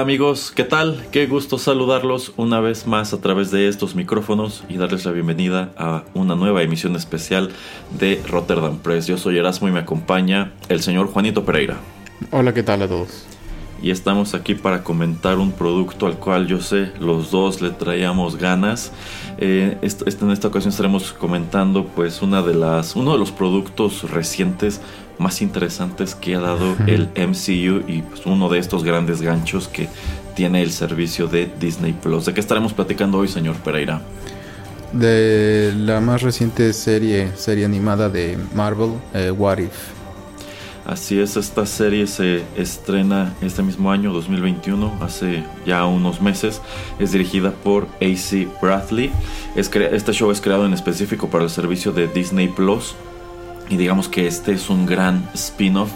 Amigos, ¿qué tal? Qué gusto saludarlos una vez más a través de estos micrófonos y darles la bienvenida a una nueva emisión especial de Rotterdam Press. Yo soy Erasmo y me acompaña el señor Juanito Pereira. Hola, ¿qué tal a todos? Y estamos aquí para comentar un producto al cual yo sé los dos le traíamos ganas. Eh, en esta ocasión estaremos comentando pues una de las, uno de los productos recientes más interesantes que ha dado el MCU y pues, uno de estos grandes ganchos que tiene el servicio de Disney Plus. ¿De qué estaremos platicando hoy, señor Pereira? De la más reciente serie, serie animada de Marvel, eh, What If. Así es, esta serie se estrena este mismo año, 2021, hace ya unos meses. Es dirigida por AC Bradley. este show es creado en específico para el servicio de Disney Plus y digamos que este es un gran spin-off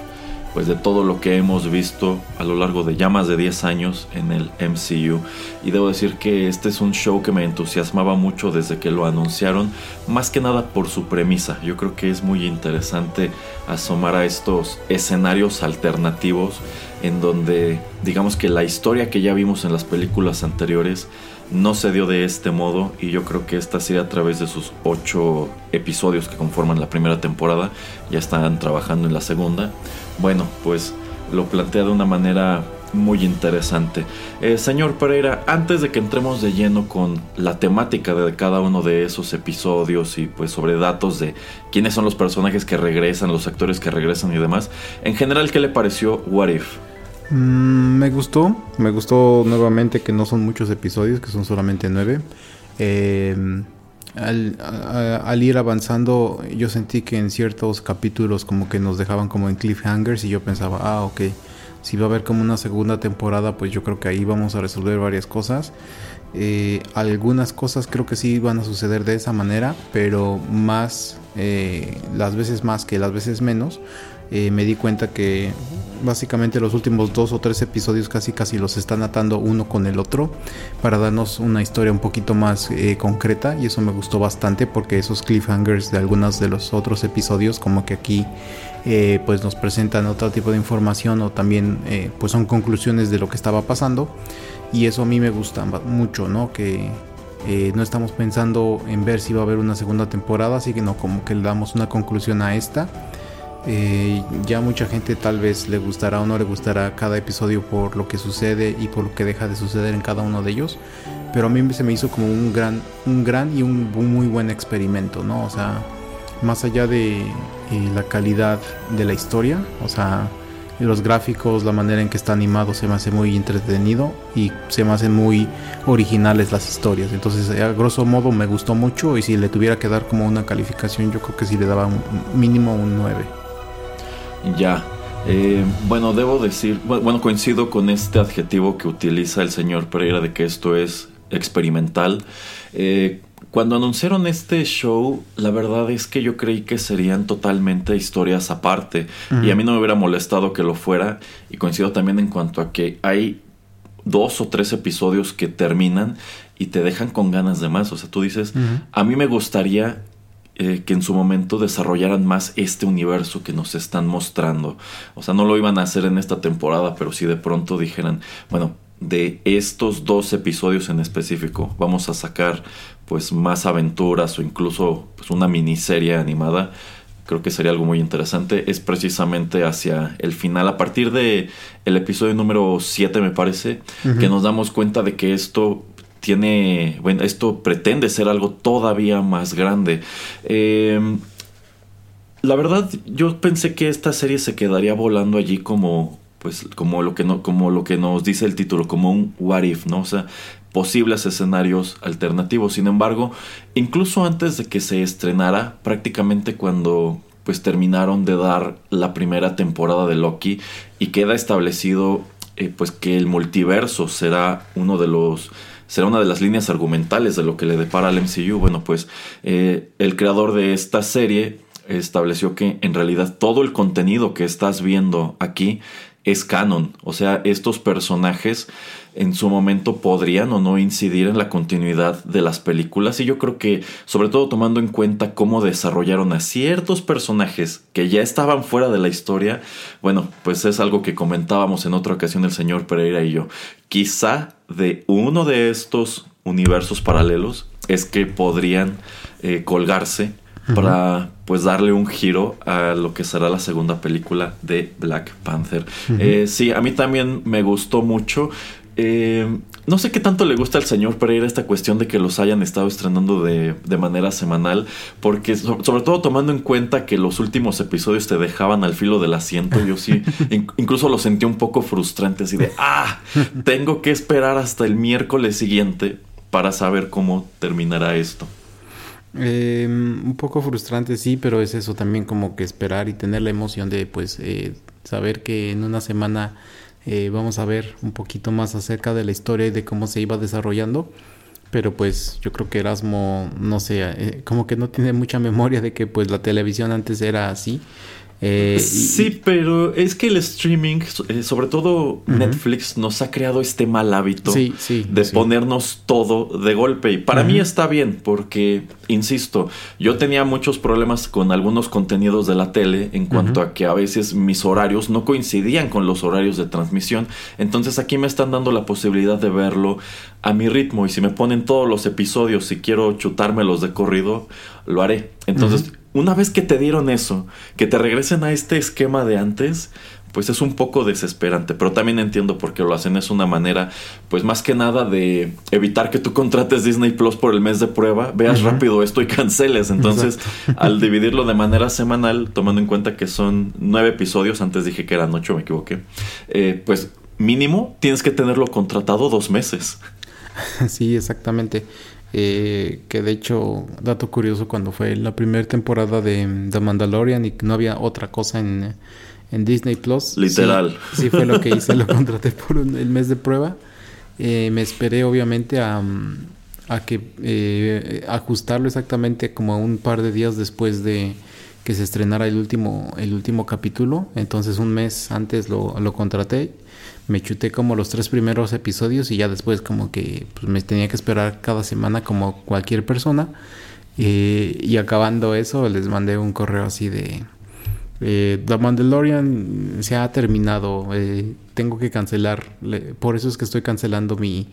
pues de todo lo que hemos visto a lo largo de ya más de 10 años en el MCU y debo decir que este es un show que me entusiasmaba mucho desde que lo anunciaron más que nada por su premisa. Yo creo que es muy interesante asomar a estos escenarios alternativos en donde digamos que la historia que ya vimos en las películas anteriores no se dio de este modo y yo creo que esta serie a través de sus ocho episodios que conforman la primera temporada ya están trabajando en la segunda. Bueno, pues lo plantea de una manera muy interesante. Eh, señor Pereira, antes de que entremos de lleno con la temática de cada uno de esos episodios y pues sobre datos de quiénes son los personajes que regresan, los actores que regresan y demás, en general, ¿qué le pareció What If? Mm, me gustó, me gustó nuevamente que no son muchos episodios, que son solamente nueve. Eh, al, ir avanzando, yo sentí que en ciertos capítulos como que nos dejaban como en cliffhangers y yo pensaba, ah, ok, si va a haber como una segunda temporada, pues yo creo que ahí vamos a resolver varias cosas. Eh, algunas cosas creo que sí van a suceder de esa manera, pero más, eh, las veces más que las veces menos. Eh, me di cuenta que básicamente los últimos dos o tres episodios casi casi los están atando uno con el otro para darnos una historia un poquito más eh, concreta y eso me gustó bastante porque esos cliffhangers de algunos de los otros episodios como que aquí eh, pues nos presentan otro tipo de información o también pues son conclusiones de lo que estaba pasando y eso a mí me gusta mucho no que no estamos pensando en ver si va a haber una segunda temporada así que no como que le damos una conclusión a esta eh, ya mucha gente tal vez le gustará o no le gustará cada episodio por lo que sucede y por lo que deja de suceder en cada uno de ellos. pero a mí se me hizo como un gran, un gran y un muy buen experimento, ¿no? O sea, más allá de eh, la calidad de la historia, o sea, los gráficos, la manera en que está animado se me hace muy entretenido y se me hacen muy originales las historias. Entonces, a grosso modo me gustó mucho y si le tuviera que dar como una calificación, yo creo que sí le daba mínimo un 9. Ya. Eh, bueno, debo decir, bueno, coincido con este adjetivo que utiliza el señor Pereira de que esto es experimental. Eh, cuando anunciaron este show, la verdad es que yo creí que serían totalmente historias aparte. Y a mí no me hubiera molestado que lo fuera. Y coincido también en cuanto a que hay dos o tres episodios que terminan y te dejan con ganas de más. O sea, tú dices, a mí me gustaría eh, que en su momento desarrollaran más este universo que nos están mostrando. O sea, no lo iban a hacer en esta temporada, pero si de pronto dijeran, bueno, de estos dos episodios en específico vamos a sacar pues más aventuras o incluso pues, una miniserie animada creo que sería algo muy interesante es precisamente hacia el final a partir de el episodio número 7 me parece que nos damos cuenta de que esto tiene bueno esto pretende ser algo todavía más grande em, la verdad yo pensé que esta serie se quedaría volando allí como pues como lo que no, como lo que nos dice el título, como un what if, ¿no? O sea, posibles escenarios alternativos. Sin embargo, incluso antes de que se estrenara, prácticamente cuando pues terminaron de dar la primera temporada de Loki y queda establecido eh, pues que el multiverso será uno de los será una de las líneas argumentales de lo que le depara al MCU. Bueno, pues eh, el creador de esta serie estableció que en realidad todo el contenido que estás viendo aquí es canon. O sea, estos personajes en su momento podrían o no incidir en la continuidad de las películas. Y yo creo que, sobre todo tomando en cuenta cómo desarrollaron a ciertos personajes que ya estaban fuera de la historia, bueno, pues es algo que comentábamos en otra ocasión el señor Pereira y yo. Quizá de uno de estos universos paralelos es que podrían eh, colgarse para pues darle un giro a lo que será la segunda película de Black Panther. Eh, sí, a mí también me gustó mucho. Eh, no sé qué tanto le gusta al señor Pereira esta cuestión de que los hayan estado estrenando de, manera semanal, porque sobre todo tomando en cuenta que los últimos episodios te dejaban al filo del asiento, yo sí, incluso lo sentí un poco frustrante, así de, ah, tengo que esperar hasta el miércoles siguiente para saber cómo terminará esto. Eh, un poco frustrante, sí, pero es eso también como que esperar y tener la emoción de pues eh, saber que en una semana eh, vamos a ver un poquito más acerca de la historia y de cómo se iba desarrollando. Pero pues yo creo que Erasmo, no sé, eh, como que no tiene mucha memoria de que pues la televisión antes era así. Eh, sí, pero es que el streaming, eh, sobre todo Netflix, nos ha creado este mal hábito de ponernos todo de golpe. Y para mí está bien, porque, insisto, yo tenía muchos problemas con algunos contenidos de la tele en cuanto a que a veces mis horarios no coincidían con los horarios de transmisión. Entonces aquí me están dando la posibilidad de verlo a mi ritmo. Y si me ponen todos los episodios, si quiero chutármelos de corrido, lo haré. Entonces una vez que te dieron eso, que te regresen a este esquema de antes, pues es un poco desesperante, pero también entiendo por qué lo hacen. Es una manera, pues más que nada de evitar que tú contrates Disney Plus por el mes de prueba, veas rápido esto y canceles. Entonces, al dividirlo de manera semanal, tomando en cuenta que son nueve episodios, antes dije que eran ocho, me equivoqué, eh, pues mínimo tienes que tenerlo contratado dos meses. Sí, exactamente. Eh, que de hecho, dato curioso, cuando fue la primera temporada de The Mandalorian y no había otra cosa en, Disney Plus. Literal. Sí, fue lo que hice, lo contraté por el mes de prueba. Eh, me esperé obviamente a, a que eh, ajustarlo exactamente como un par de días después de que se estrenara el último, el último capítulo. Entonces un mes antes lo, lo contraté me chuté como los tres primeros episodios y ya después como que pues, me tenía que esperar cada semana como cualquier persona. Eh, y acabando eso les mandé un correo así de... Eh, The Mandalorian se ha terminado, eh, tengo que cancelar, por eso es que estoy cancelando mi,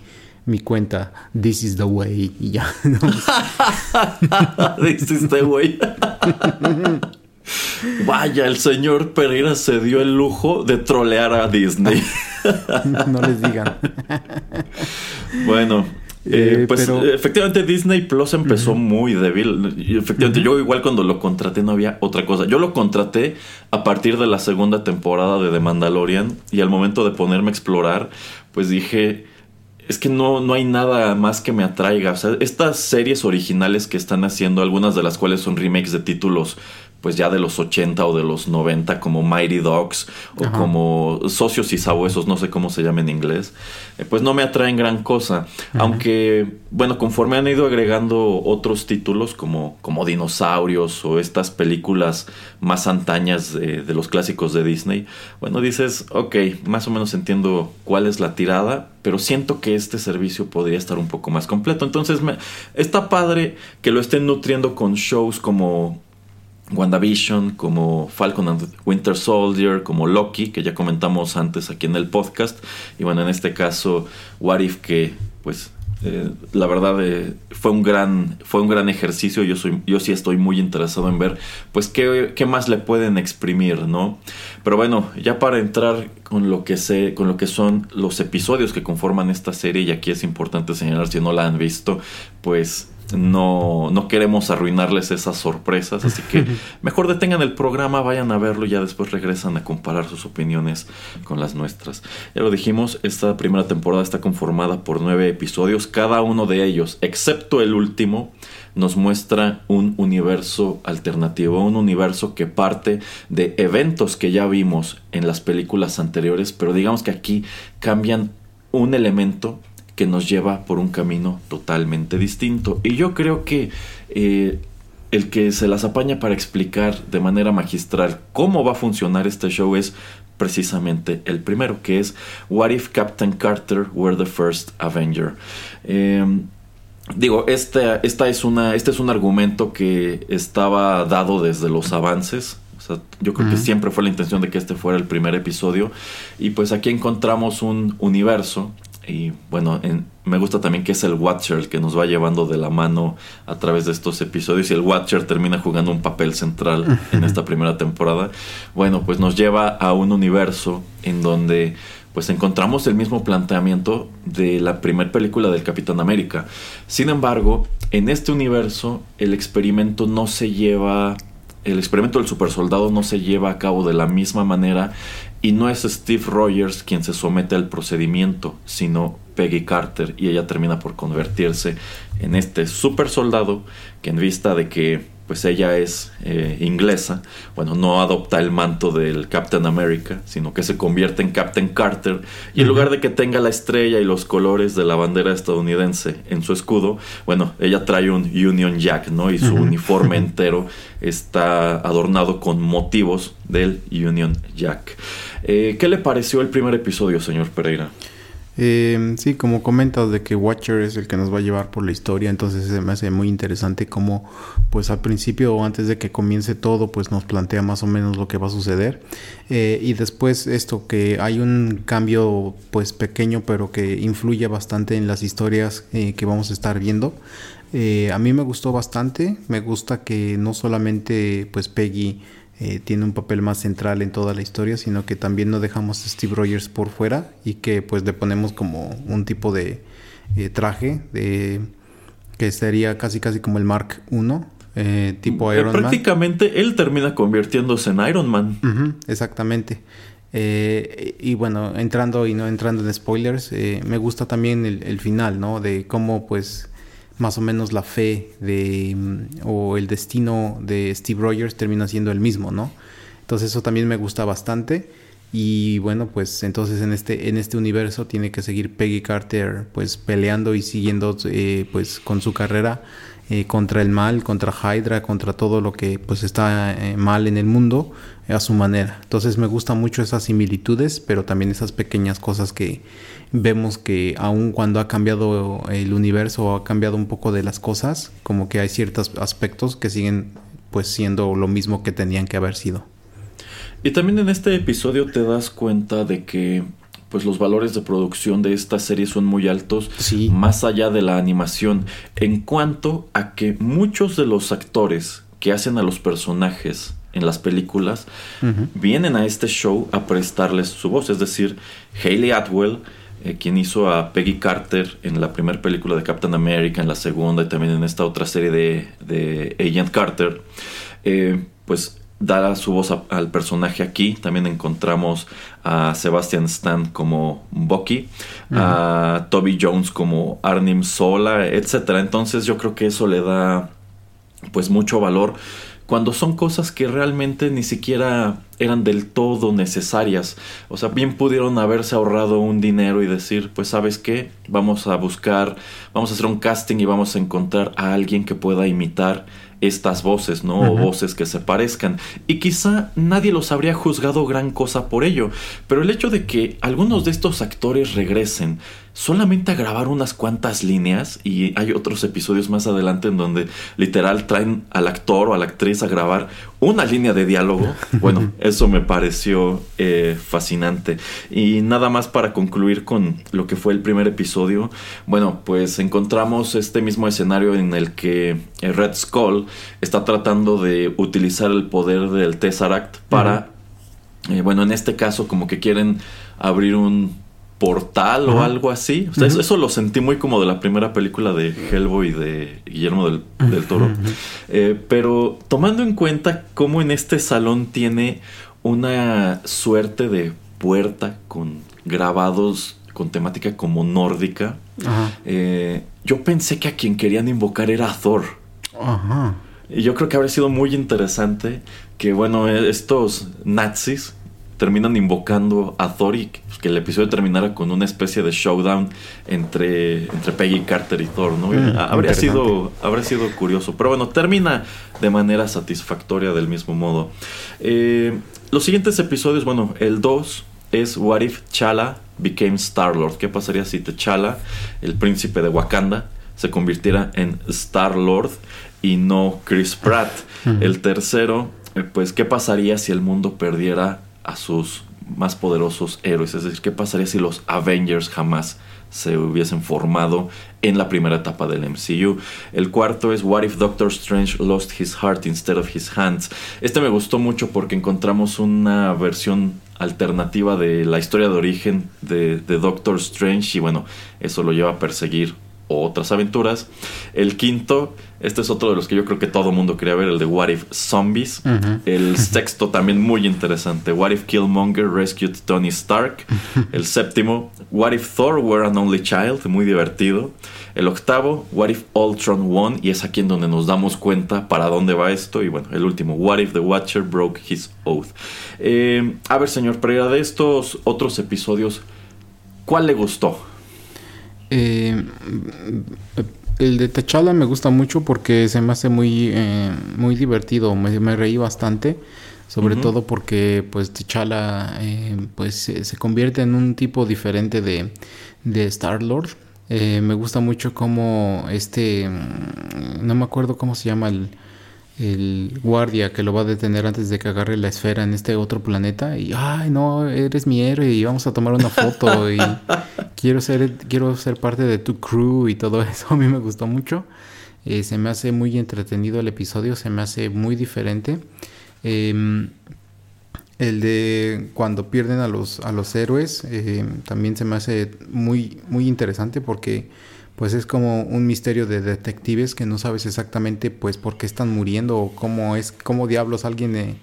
mi cuenta. This is the way. Y ya. This is the way. Vaya, el señor Pereira se dio el lujo de trolear a Disney. no les digan. bueno, Eh, pues efectivamente Disney Plus empezó muy débil. efectivamente, yo igual cuando lo contraté no había otra cosa. Yo lo contraté a partir de la segunda temporada de The Mandalorian y al momento de ponerme a explorar, pues dije, es que no, no hay nada más que me atraiga. O sea, estas series originales que están haciendo, algunas de las cuales son remakes de títulos pues ya de los 80 o de los 90 como Mighty Dogs o como Socios y Sabuesos, no sé cómo se llama en inglés, eh, pues no me atraen gran cosa. Aunque, bueno, conforme han ido agregando otros títulos como, como Dinosaurios o estas películas más antañas de, los clásicos de Disney, bueno, dices, ok, más o menos entiendo cuál es la tirada, pero siento que este servicio podría estar un poco más completo. Entonces, me, está padre que lo estén nutriendo con shows como WandaVision, como Falcon and Winter Soldier, como Loki, que ya comentamos antes aquí en el podcast. Y bueno, en este caso, What If, que pues eh, la verdad eh, fue un gran fue un gran ejercicio yo soy yo sí estoy muy interesado en ver pues qué, qué, más le pueden exprimir no pero bueno ya para entrar con lo que sé con lo que son los episodios que conforman esta serie y aquí es importante señalar si no la han visto pues no, no queremos arruinarles esas sorpresas, así que mejor detengan el programa, vayan a verlo y ya después regresan a comparar sus opiniones con las nuestras. Ya lo dijimos, esta primera temporada está conformada por nueve episodios, cada uno de ellos, excepto el último, nos muestra un universo alternativo, un universo que parte de eventos que ya vimos en las películas anteriores, pero digamos que aquí cambian un elemento que nos lleva por un camino totalmente distinto. Y yo creo que eh, el que se las apaña para explicar de manera magistral cómo va a funcionar este show es precisamente el primero, que es What if Captain Carter were the first Avenger? Em, digo, esta, esta es una, este es un argumento que estaba dado desde los avances. yo creo que siempre fue la intención de que este fuera el primer episodio. Y pues aquí encontramos un universo y bueno, me gusta también que es el Watcher el que nos va llevando de la mano a través de estos episodios y el Watcher termina jugando un papel central en esta primera temporada. Bueno, pues nos lleva a un universo en donde pues encontramos el mismo planteamiento de la primera película del Capitán América. Sin embargo, en este universo el experimento no se lleva el experimento del supersoldado no se lleva a cabo de la misma manera y no es Steve Rogers quien se somete al procedimiento, sino Peggy Carter. Y ella termina por convertirse en este super soldado que en vista de que pues ella es eh, inglesa, bueno, no adopta el manto del Captain America, sino que se convierte en Captain Carter y en lugar de que tenga la estrella y los colores de la bandera estadounidense en su escudo, bueno, ella trae un Union Jack, ¿no? Y su uniforme entero está adornado con motivos del Union Jack. Eh, ¿Qué le pareció el primer episodio, señor Pereira? Eh, sí, como comentas de que Watcher es el que nos va a llevar por la historia, entonces se me hace muy interesante como pues al principio o antes de que comience todo pues nos plantea más o menos lo que va a suceder eh, y después esto que hay un cambio pues pequeño pero que influye bastante en las historias eh, que vamos a estar viendo. Eh, a mí me gustó bastante, me gusta que no solamente pues Peggy eh, tiene un papel más central en toda la historia, sino que también no dejamos a Steve Rogers por fuera y que pues le ponemos como un tipo de eh, traje de, que sería casi casi como el Mark I. Eh, tipo Iron Prácticamente él termina convirtiéndose en Iron Man. exactamente. y bueno, entrando y no entrando en spoilers, me gusta también el, el, final, ¿no? De cómo pues más o menos la fe de mm, o el destino de Steve Rogers termina siendo el mismo, ¿no? Entonces eso también me gusta bastante y bueno, pues entonces en este en este universo tiene que seguir Peggy Carter pues peleando y siguiendo eh, pues con su carrera eh, contra el mal, contra Hydra, contra todo lo que pues está eh, mal en el mundo a su manera. Entonces me gustan mucho esas similitudes, pero también esas pequeñas cosas que vemos que aun cuando ha cambiado el universo o ha cambiado un poco de las cosas, como que hay ciertos aspectos que siguen pues siendo lo mismo que tenían que haber sido. Y también en este episodio te das cuenta de que pues los valores de producción de esta serie son muy altos, más allá de la animación, en cuanto a que muchos de los actores que hacen a los personajes en las películas vienen a este show a prestarles su voz, es decir, Hayley Atwell eh, quien hizo a Peggy Carter en la primera película de Captain America, en la segunda y también en esta otra serie de, Agent Carter, eh, pues da su voz al personaje aquí. También encontramos a Sebastian Stan como Bucky, a Toby Jones como Arnim Sola, etc. Entonces yo creo que eso le da pues mucho valor cuando son cosas que realmente ni siquiera eran del todo necesarias. O sea, bien pudieron haberse ahorrado un dinero y decir, pues sabes qué, vamos a buscar, vamos a hacer un casting y vamos a encontrar a alguien que pueda imitar estas voces, ¿no? O voces que se parezcan. Y quizá nadie los habría juzgado gran cosa por ello. Pero el hecho de que algunos de estos actores regresen solamente a grabar unas cuantas líneas y hay otros episodios más adelante en donde literal traen al actor o a la actriz a grabar una línea de diálogo. Bueno, eso me pareció eh, fascinante. Y nada más para concluir con lo que fue el primer episodio. Bueno, pues encontramos este mismo escenario en el que Red Skull está tratando de utilizar el poder del Tesseract para, eh, bueno, en este caso como que quieren abrir un portal o algo así. eso, lo sentí muy como de la primera película de Hellboy de Guillermo del, Toro. Eh, pero tomando en cuenta cómo en este salón tiene una suerte de puerta con grabados con temática como nórdica, eh, yo pensé que a quien querían invocar era a Thor. Y yo creo que habría sido muy interesante que, bueno, estos nazis terminan invocando a Thor y que el episodio terminara con una especie de showdown entre, entre Peggy Carter y Thor, ¿no? Mm, habría, sido, habría sido curioso. Pero bueno, termina de manera satisfactoria del mismo modo. Eh, los siguientes episodios, bueno, el 2 es What If Chala became Star-Lord. ¿Qué pasaría si T'Challa, el príncipe de Wakanda, se convirtiera en Star-Lord y no Chris Pratt? El tercero, eh, pues, ¿qué pasaría si el mundo perdiera a sus más poderosos héroes. Es decir, ¿qué pasaría si los Avengers jamás se hubiesen formado en la primera etapa del MCU. El cuarto es What if Doctor Strange lost his heart instead of his hands. Este me gustó mucho porque encontramos una versión alternativa de la historia de origen de, de Doctor Strange y bueno, eso lo lleva a perseguir otras aventuras. El quinto, este es otro de los que yo creo que todo mundo quería ver, el de What If Zombies. El sexto también muy interesante, What If Killmonger Rescued Tony Stark. El séptimo, What If Thor Were an Only Child, muy divertido. El octavo, What If Ultron Won, y es aquí en donde nos damos cuenta para dónde va esto. Y bueno, el último, What If the Watcher Broke His Oath. Eh, a ver, señor Pereira, de estos otros episodios, ¿cuál le gustó? Eh, el de T'Challa me gusta mucho porque se me hace muy, eh, muy divertido, me, reí bastante. Sobre todo porque pues T'Challa eh, pues se, convierte en un tipo diferente de, de Star-Lord. Eh, me gusta mucho como este, mm, no me acuerdo cómo se llama el, el guardia que lo va a detener antes de que agarre la esfera en este otro planeta y ay no eres mi héroe y vamos a tomar una foto y quiero ser quiero ser parte de tu crew y todo eso a mí me gustó mucho. Eh, se me hace muy entretenido el episodio se me hace muy diferente. Em, el de cuando pierden a los a los héroes em, también se me hace muy muy interesante porque pues es como un misterio de detectives que no sabes exactamente pues por qué están muriendo o cómo es, cómo diablos alguien eh,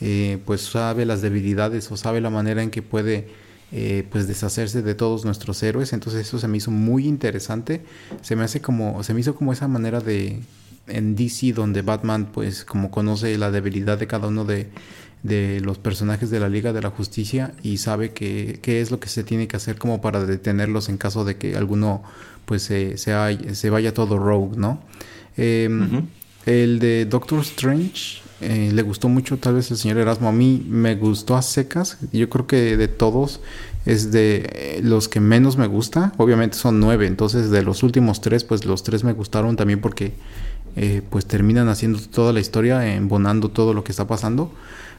eh, pues sabe las debilidades o sabe la manera en que puede eh, pues deshacerse de todos nuestros héroes. Entonces eso se me hizo muy interesante. Se me hace como, se me hizo como esa manera de en DC donde Batman pues como conoce la debilidad de cada uno de, de los personajes de la Liga de la Justicia y sabe qué es lo que se tiene que hacer como para detenerlos en caso de que alguno pues se, se, vaya todo rogue, ¿no? Em, el de Doctor Strange eh, le gustó mucho tal vez el señor Erasmo. A mí me gustó a secas. Yo creo que de todos es de los que menos me gusta. Obviamente son nueve. Entonces de los últimos tres, pues los tres me gustaron también porque eh, pues terminan haciendo toda la historia, embonando todo lo que está pasando.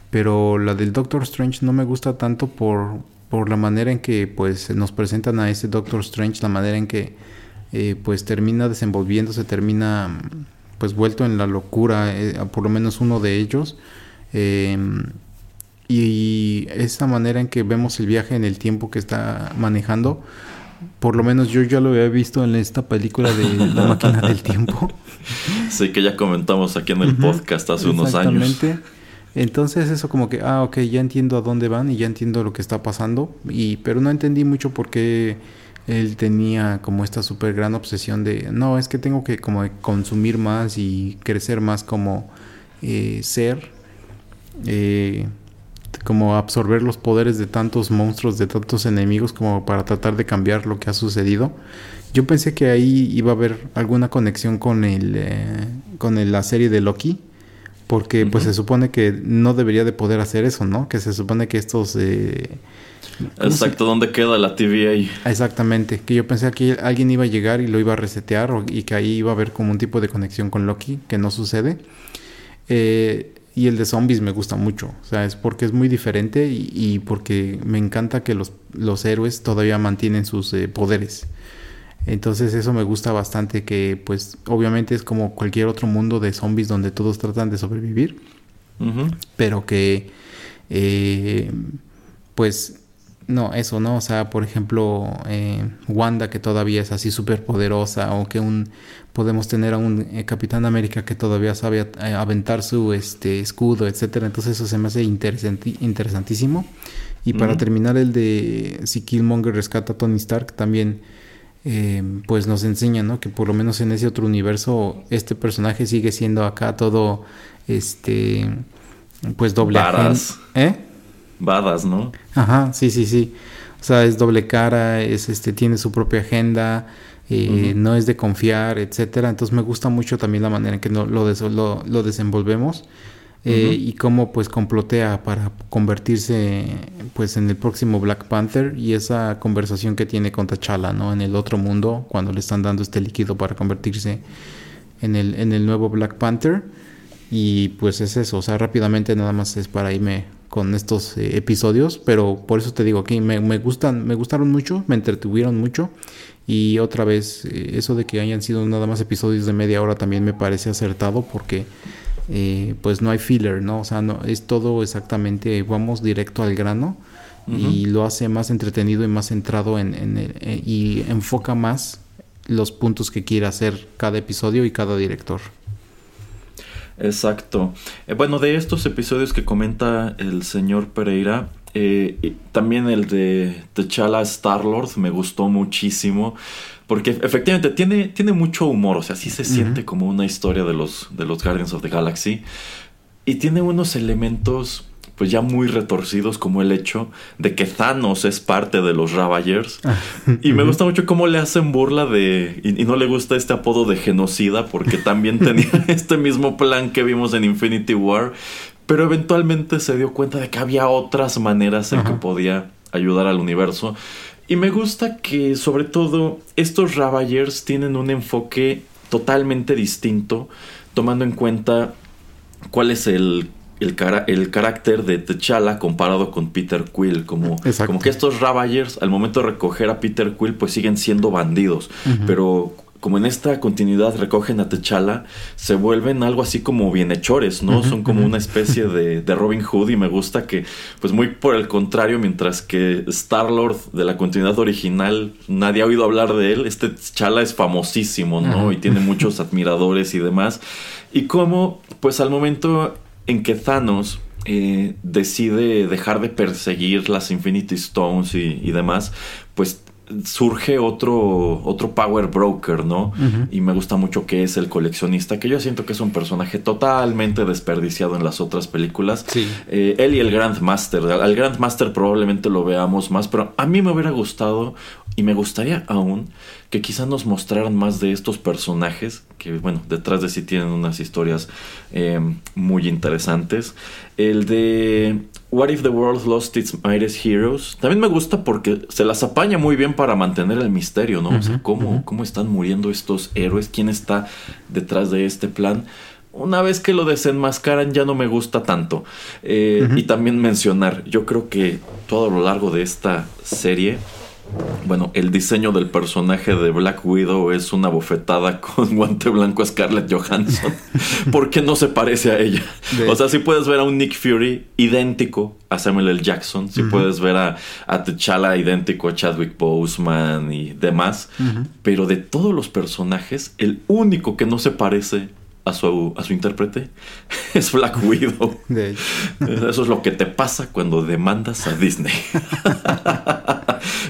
Pero la del Doctor Strange no me gusta tanto por, por la manera en que pues nos presentan a ese Doctor Strange, la manera en que eh, pues termina desenvolviéndose, termina pues vuelto en la locura, eh, por lo menos uno de ellos. Em, y esa manera en que vemos el viaje en el tiempo que está manejando, por lo menos yo ya lo había visto en esta película de La máquina del tiempo. Sí, que ya comentamos aquí en el podcast hace unos años. Exactamente. Entonces eso como que, ah, ok, ya entiendo a dónde van y ya entiendo lo que está pasando, y, pero no entendí mucho por qué él tenía como esta súper gran obsesión de, no, es que tengo que como consumir más y crecer más como eh, ser, eh, como absorber los poderes de tantos monstruos, de tantos enemigos, como para tratar de cambiar lo que ha sucedido. Yo pensé que ahí iba a haber alguna conexión con el, eh, con la serie de Loki porque pues se supone que no debería de poder hacer eso, ¿no? Que se supone que estos... Exacto, ¿dónde queda la TVA? Exactamente, que yo pensé que alguien iba a llegar y lo iba a resetear y que ahí iba a haber como un tipo de conexión con Loki, que no sucede. Eh, y el de zombies me gusta mucho, o sea, es porque es muy diferente y, porque me encanta que los, los héroes todavía mantienen sus eh, poderes. Entonces eso me gusta bastante que pues obviamente es como cualquier otro mundo de zombies donde todos tratan de sobrevivir, pero que eh, pues no, eso no, o sea, por ejemplo, eh, Wanda que todavía es así súper poderosa o que un podemos tener a un eh, Capitán América que todavía sabe aventar su este escudo, etcétera. Entonces eso se me hace interesantísimo. Y para terminar el de si Killmonger rescata a Tony Stark también eh, pues nos enseña, ¿no? Que por lo menos en ese otro universo este personaje sigue siendo acá todo, este, pues doble Badas. ¿Eh? Badas, ¿no? Ajá, sí, sí, sí. O sea, es doble cara, es, este, tiene su propia agenda, eh, no es de confiar, etcétera. Entonces me gusta mucho también la manera en que lo, lo, lo desenvolvemos. Eh, y cómo pues complotea para convertirse pues en el próximo Black Panther y esa conversación que tiene con T'Challa, ¿no? En el otro mundo cuando le están dando este líquido para convertirse en el, en el nuevo Black Panther y pues es eso, o sea, rápidamente nada más es para irme con estos eh, episodios, pero por eso te digo aquí me, me, gustan, me gustaron mucho, me entretuvieron mucho y otra vez eh, eso de que hayan sido nada más episodios de media hora también me parece acertado porque eh, pues no hay filler, ¿no? O sea, no, es todo exactamente, vamos directo al grano y lo hace más entretenido y más centrado en, eh, y enfoca más los puntos que quiere hacer cada episodio y cada director. Exacto. Eh, bueno, de estos episodios que comenta el señor Pereira, también el de T'Challa Star-Lord me gustó muchísimo. Porque efectivamente tiene, tiene mucho humor, o sea, sí se siente como una historia de los, de los Guardians of the Galaxy. Y tiene unos elementos pues ya muy retorcidos como el hecho de que Thanos es parte de los Ravagers. Ah. y me gusta mucho cómo le hacen burla de... Y, no le gusta este apodo de genocida porque también tenía este mismo plan que vimos en Infinity War. Pero eventualmente se dio cuenta de que había otras maneras en que podía ayudar al universo. Y me gusta que sobre todo estos Ravagers tienen un enfoque totalmente distinto, tomando en cuenta cuál es el, el, el carácter de T'Challa comparado con Peter Quill. Como, como que estos Ravagers al momento de recoger a Peter Quill pues siguen siendo bandidos, pero como en esta continuidad recogen a T'Challa, se vuelven algo así como bienhechores, ¿no? Son como una especie de, de, Robin Hood y me gusta que, pues muy por el contrario, mientras que Star-Lord de la continuidad original, nadie ha oído hablar de él, este T'Challa es famosísimo, ¿no? Y tiene muchos admiradores y demás. Y como, pues al momento en que Thanos eh, decide dejar de perseguir las Infinity Stones y, y demás, pues surge otro, otro power broker, ¿no? Y me gusta mucho que es el coleccionista, que yo siento que es un personaje totalmente desperdiciado en las otras películas. Sí. Eh, él y el Grandmaster. Al Grandmaster probablemente lo veamos más, pero a mí me hubiera gustado y me gustaría aún que quizás nos mostraran más de estos personajes, que bueno, detrás de sí tienen unas historias eh, muy interesantes. El de What If the World Lost Its Mightiest Heroes. También me gusta porque se las apaña muy bien para mantener el misterio, ¿no? o sea, cómo, cómo están muriendo estos héroes, quién está detrás de este plan una vez que lo desenmascaran ya no me gusta tanto. Eh, y también mencionar, yo creo que todo a lo largo de esta serie bueno, el diseño del personaje de Black Widow es una bofetada con guante blanco a Scarlett Johansson, porque no se parece a ella. O sea, si puedes ver a un Nick Fury idéntico a Samuel L. Jackson, si puedes ver a, a T'Challa idéntico a Chadwick Boseman y demás, pero de todos los personajes, el único que no se parece a su, a su intérprete es Black Widow. Eso es lo que te pasa cuando demandas a Disney.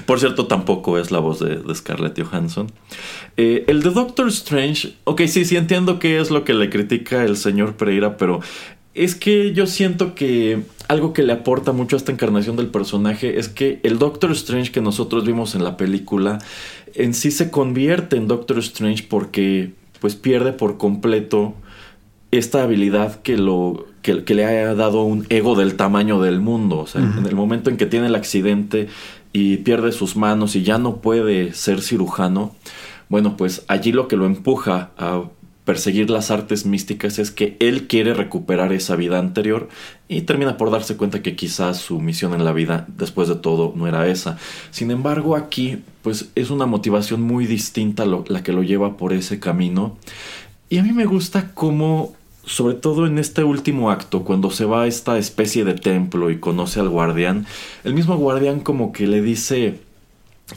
Por cierto, tampoco es la voz de, Scarlett Johansson. Eh, el de Doctor Strange, ok, sí, sí entiendo que es lo que le critica el señor Pereira, pero es que yo siento que algo que le aporta mucho a esta encarnación del personaje es que el Doctor Strange que nosotros vimos en la película en sí se convierte en Doctor Strange porque pues pierde por completo esta habilidad que, lo, que, le haya dado un ego del tamaño del mundo. O sea, en el momento en que tiene el accidente y pierde sus manos y ya no puede ser cirujano, bueno, pues allí lo que lo empuja a perseguir las artes místicas es que él quiere recuperar esa vida anterior y termina por darse cuenta que quizás su misión en la vida después de todo no era esa. Sin embargo aquí pues es una motivación muy distinta la que lo lleva por ese camino y a mí me gusta cómo sobre todo en este último acto, cuando se va a esta especie de templo y conoce al guardián, el mismo guardián como que le dice,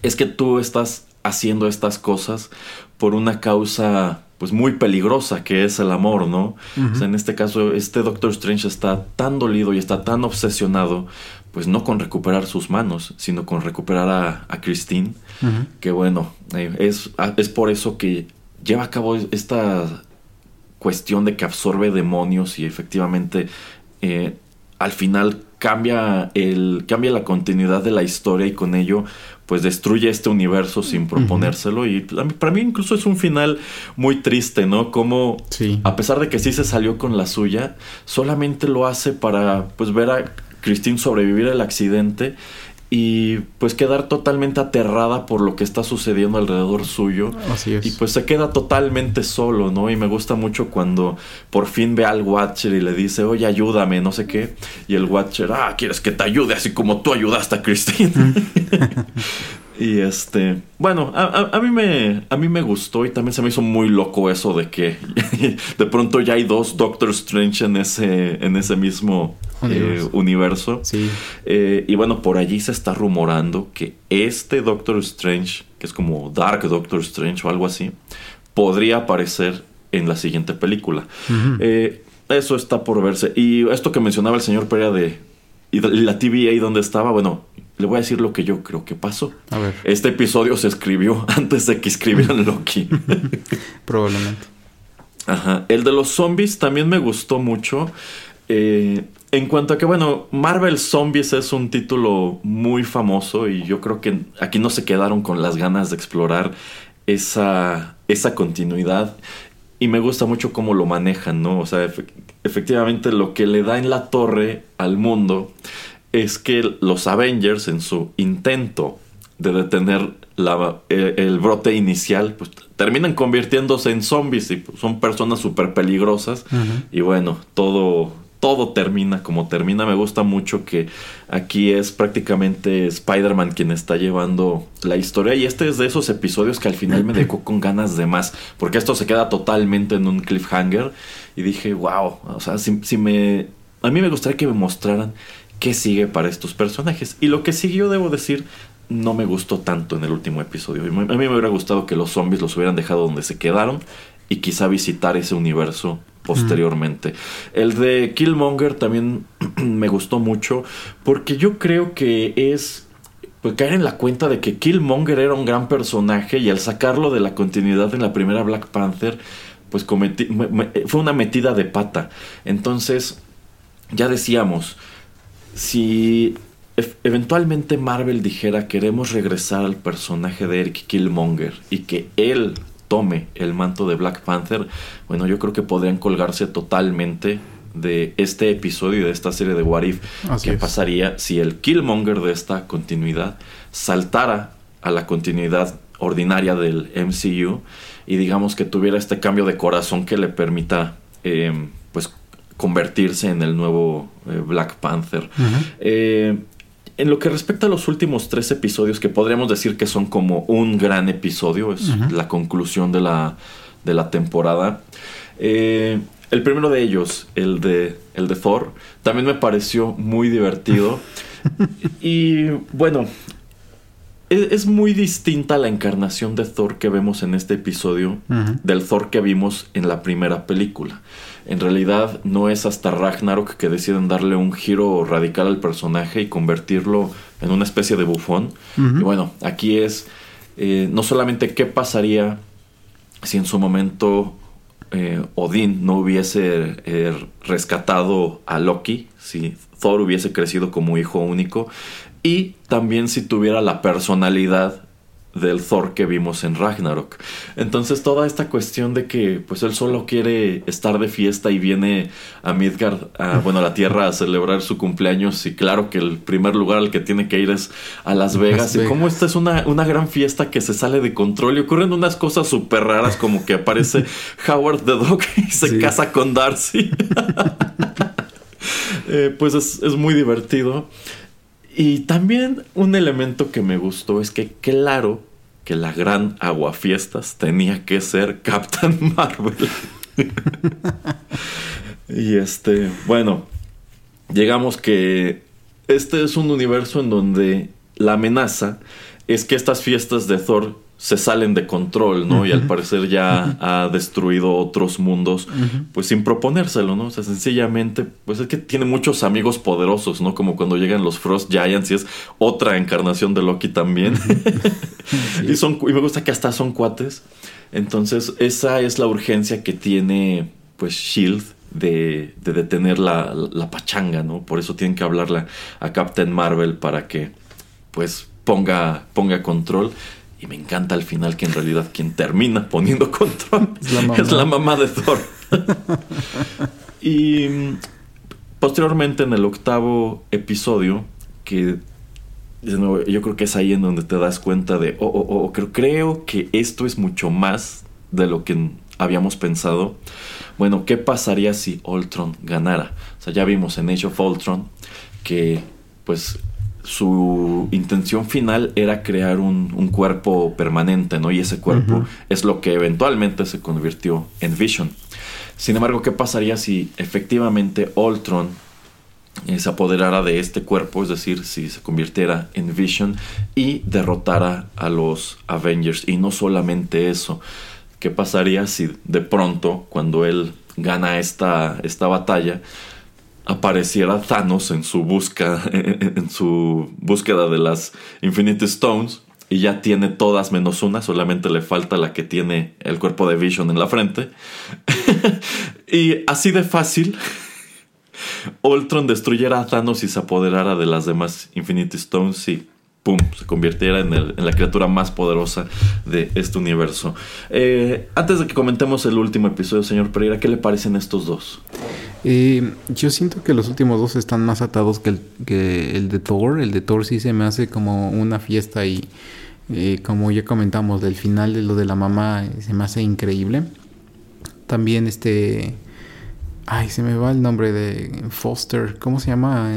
es que tú estás haciendo estas cosas por una causa pues muy peligrosa que es el amor, ¿no? O sea, en este caso, este Doctor Strange está tan dolido y está tan obsesionado, pues no con recuperar sus manos, sino con recuperar a, Christine, que bueno, eh, es, es por eso que lleva a cabo esta cuestión de que absorbe demonios y efectivamente eh, al final cambia el cambia la continuidad de la historia y con ello pues destruye este universo sin proponérselo y para mí incluso es un final muy triste, ¿no? Como a pesar de que sí se salió con la suya, solamente lo hace para pues ver a Christine sobrevivir al accidente y pues quedar totalmente aterrada por lo que está sucediendo alrededor suyo. Así es. Y pues se queda totalmente solo, ¿no? Y me gusta mucho cuando por fin ve al Watcher y le dice, oye, ayúdame, no sé qué. Y el Watcher, ah, ¿quieres que te ayude así como tú ayudaste a Christine? Y este, bueno, a, mí me, a mí me gustó y también se me hizo muy loco eso de que de pronto ya hay dos Doctor Strange en ese, en ese mismo universo. Eh, sí. Eh, y bueno, por allí se está rumorando que este Doctor Strange, que es como Dark Doctor Strange o algo así, podría aparecer en la siguiente película. Eh, eso está por verse. Y esto que mencionaba el señor Perea de y la TVA donde estaba, bueno, le voy a decir lo que yo creo que pasó. A ver. Este episodio se escribió antes de que escribieran Loki. Probablemente. Ajá. El de los zombies también me gustó mucho. Eh, en cuanto a que, bueno, Marvel Zombies es un título muy famoso y yo creo que aquí no se quedaron con las ganas de explorar esa, esa continuidad. Y me gusta mucho cómo lo manejan, ¿no? O sea, efectivamente lo que le da en la torre al mundo es que los Avengers en su intento de detener la, eh, el, brote inicial, pues terminan convirtiéndose en zombies y pues, son personas súper peligrosas. Y bueno, todo, todo termina como termina. Me gusta mucho que aquí es prácticamente Spider-Man quien está llevando la historia. Y este es de esos episodios que al final me dejó con ganas de más. Porque esto se queda totalmente en un cliffhanger. Y dije, wow, o sea, si, si me... A mí me gustaría que me mostraran qué sigue para estos personajes. Y lo que siguió, debo decir, no me gustó tanto en el último episodio. A mí me hubiera gustado que los zombies los hubieran dejado donde se quedaron y quizá visitar ese universo posteriormente. El de Killmonger también me gustó mucho porque yo creo que es pues, caer en la cuenta de que Killmonger era un gran personaje y al sacarlo de la continuidad en la primera Black Panther pues cometí, fue una metida de pata. Entonces, ya decíamos, si eventualmente Marvel dijera queremos regresar al personaje de Eric Killmonger y que él tome el manto de Black Panther, bueno, yo creo que podrían colgarse totalmente de este episodio y de esta serie de What If. ¿Qué pasaría si el Killmonger de esta continuidad saltara a la continuidad ordinaria del MCU y digamos que tuviera este cambio de corazón que le permita eh, pues convertirse en el nuevo eh, Black Panther. Eh, en lo que respecta a los últimos tres episodios, que podríamos decir que son como un gran episodio, es la conclusión de la, de la temporada. Eh, el primero de ellos, el de, el de Thor, también me pareció muy divertido. y bueno, es, muy distinta la encarnación de Thor que vemos en este episodio del Thor que vimos en la primera película. En realidad no es hasta Ragnarok que deciden darle un giro radical al personaje y convertirlo en una especie de bufón. Y bueno, aquí es eh, no solamente qué pasaría si en su momento eh, Odín no hubiese eh, rescatado a Loki, si Thor hubiese crecido como hijo único, y también si tuviera la personalidad del Thor que vimos en Ragnarok. Entonces toda esta cuestión de que pues él solo quiere estar de fiesta y viene a Midgard, a, bueno, a la Tierra a celebrar su cumpleaños y claro que el primer lugar al que tiene que ir es a Las Vegas. Y como esta es una, una gran fiesta que se sale de control y ocurren unas cosas súper raras como que aparece Howard the Dog y se casa con Darcy. Eh, pues es, es muy divertido. Y también un elemento que me gustó es que claro que la gran aguafiestas tenía que ser Captain Marvel. y este, bueno, llegamos que este es un universo en donde la amenaza es que estas fiestas de Thor se salen de control, ¿no? Y al parecer ya ha destruido otros mundos, pues sin proponérselo, ¿no? O sea, sencillamente, pues es que tiene muchos amigos poderosos, ¿no? Como cuando llegan los Frost Giants y es otra encarnación de Loki también. y, son, y me gusta que hasta son cuates. Entonces, esa es la urgencia que tiene, pues, Shield de, de detener la, la, pachanga, ¿no? Por eso tienen que hablarle a Captain Marvel para que, pues, ponga, ponga control. Y me encanta al final que en realidad quien termina poniendo control es la mamá, de Thor. y mm, posteriormente en el octavo episodio, que yo creo que es ahí en donde te das cuenta de, oh, oh, oh, creo, creo que esto es mucho más de lo que habíamos pensado. Bueno, ¿qué pasaría si Ultron ganara? O sea, ya vimos en Age of Ultron que pues su intención final era crear un, cuerpo permanente, ¿no? Y ese cuerpo es lo que eventualmente se convirtió en Vision. Sin embargo, ¿qué pasaría si efectivamente Ultron eh, se apoderara de este cuerpo, es decir, si se convirtiera en Vision y derrotara a los Avengers? Y no solamente eso, ¿qué pasaría si de pronto, cuando él gana esta, esta batalla, apareciera Thanos en su en su búsqueda de las Infinity Stones y ya tiene todas menos una, solamente le falta la que tiene el cuerpo de Vision en la frente. y así de fácil Ultron destruyera a Thanos y se apoderara de las demás Infinity Stones y ¡pum! se convirtiera en, la criatura más poderosa de este universo. Eh, antes de que comentemos el último episodio, señor Pereira, ¿qué le parecen estos dos? Eh, yo siento que los últimos dos están más atados que el, de Thor. El de Thor sí se me hace como una fiesta y eh, como ya comentamos, del final de lo de la mamá se me hace increíble. También este... Ay, se me va el nombre de Foster. ¿Cómo se llama